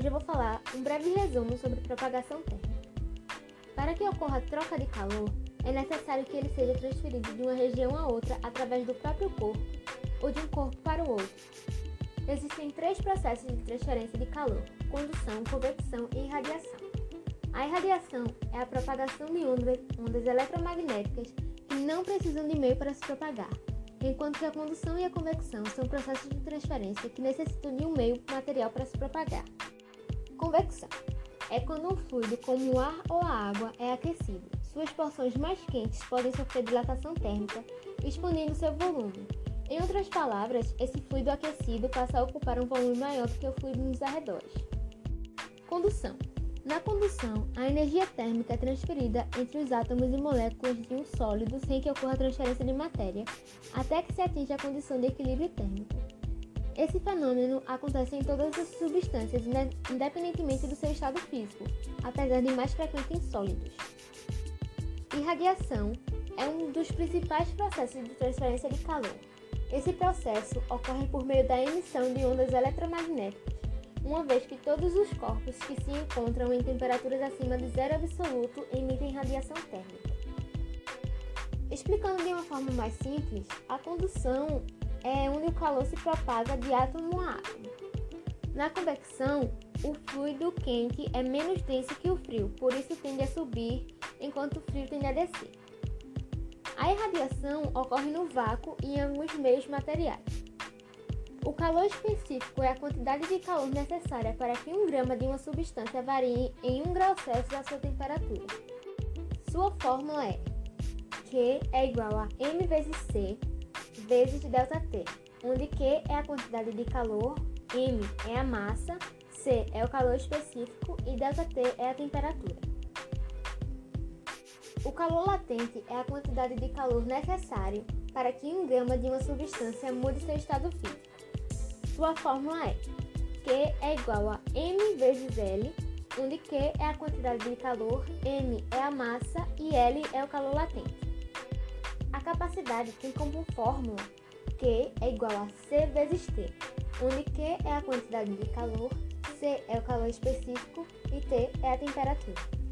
dar um breve resumo sobre propagação térmica. Para que ocorra troca de calor, é necessário que ele seja transferido de uma região a outra através do próprio corpo ou de um corpo para o outro. Existem três processos de transferência de calor: condução, convecção e irradiação. A irradiação é a propagação de ondas, ondas eletromagnéticas que não precisam de meio para se propagar, enquanto que a condução e a convecção são processos de transferência que necessitam de um meio material para se propagar. Convecção é quando um fluido, como o ar ou a água, é aquecido. Suas porções mais quentes podem sofrer dilatação térmica, expandindo seu volume. Em outras palavras, esse fluido aquecido passa a ocupar um volume maior do que o fluido nos arredores. Condução na condução, a energia térmica é transferida entre os átomos e moléculas de um sólido sem que ocorra transferência de matéria, até que se atinja a condição de equilíbrio térmico. Esse fenômeno acontece em todas as substâncias, independentemente do seu estado físico, apesar de mais frequente em sólidos. Irradiação é um dos principais processos de transferência de calor. Esse processo ocorre por meio da emissão de ondas eletromagnéticas uma vez que todos os corpos que se encontram em temperaturas acima de zero absoluto emitem radiação térmica. Explicando de uma forma mais simples, a condução é onde o calor se propaga de átomo a átomo. Na convecção, o fluido quente é menos denso que o frio, por isso tende a subir, enquanto o frio tende a descer. A irradiação ocorre no vácuo e em alguns meios materiais. O calor específico é a quantidade de calor necessária para que um grama de uma substância varie em 1 grau Celsius a sua temperatura. Sua fórmula é Q é igual a m vezes C vezes ΔT, onde Q é a quantidade de calor, m é a massa, C é o calor específico e ΔT é a temperatura. O calor latente é a quantidade de calor necessário para que um grama de uma substância mude seu estado físico. Sua fórmula é Q é igual a m vezes L, onde Q é a quantidade de calor, m é a massa e L é o calor latente. Capacidade tem como fórmula Q é igual a C vezes T, onde Q é a quantidade de calor, C é o calor específico e T é a temperatura.